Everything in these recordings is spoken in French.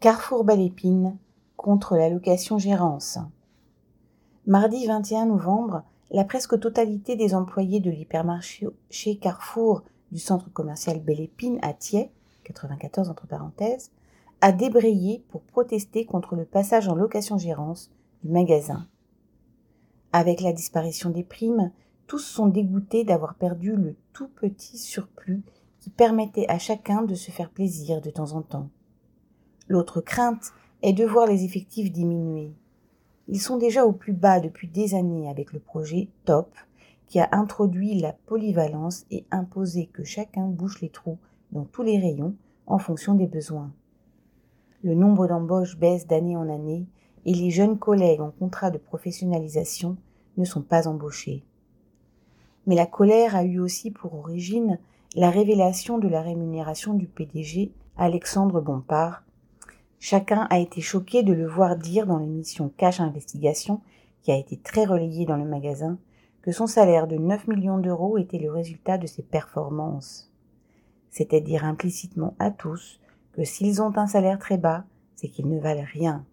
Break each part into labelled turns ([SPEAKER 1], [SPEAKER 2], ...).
[SPEAKER 1] Carrefour Belle Épine contre la location gérance. Mardi 21 novembre, la presque totalité des employés de l'hypermarché chez Carrefour du centre commercial Belle Épine à Thiers, 94 entre parenthèses, a débrayé pour protester contre le passage en location-gérance du magasin. Avec la disparition des primes, tous sont dégoûtés d'avoir perdu le tout petit surplus qui permettait à chacun de se faire plaisir de temps en temps. L'autre crainte est de voir les effectifs diminuer. Ils sont déjà au plus bas depuis des années avec le projet TOP qui a introduit la polyvalence et imposé que chacun bouche les trous dans tous les rayons en fonction des besoins. Le nombre d'embauches baisse d'année en année et les jeunes collègues en contrat de professionnalisation ne sont pas embauchés. Mais la colère a eu aussi pour origine la révélation de la rémunération du PDG Alexandre Bompard. Chacun a été choqué de le voir dire dans l'émission Cash Investigation, qui a été très relayée dans le magasin, que son salaire de 9 millions d'euros était le résultat de ses performances. C'était dire implicitement à tous que s'ils ont un salaire très bas, c'est qu'ils ne valent rien.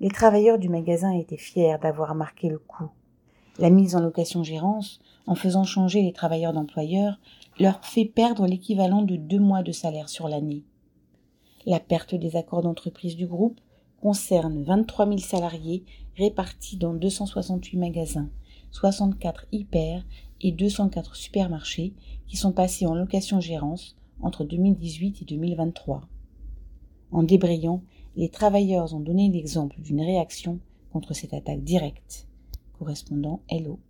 [SPEAKER 1] Les travailleurs du magasin étaient fiers d'avoir marqué le coup. La mise en location-gérance, en faisant changer les travailleurs d'employeurs, leur fait perdre l'équivalent de deux mois de salaire sur l'année. La perte des accords d'entreprise du groupe concerne 23 000 salariés répartis dans 268 magasins, 64 hyper et 204 supermarchés qui sont passés en location-gérance entre 2018 et 2023. En débrayant, les travailleurs ont donné l'exemple d'une réaction contre cette attaque directe. Correspondant Hello.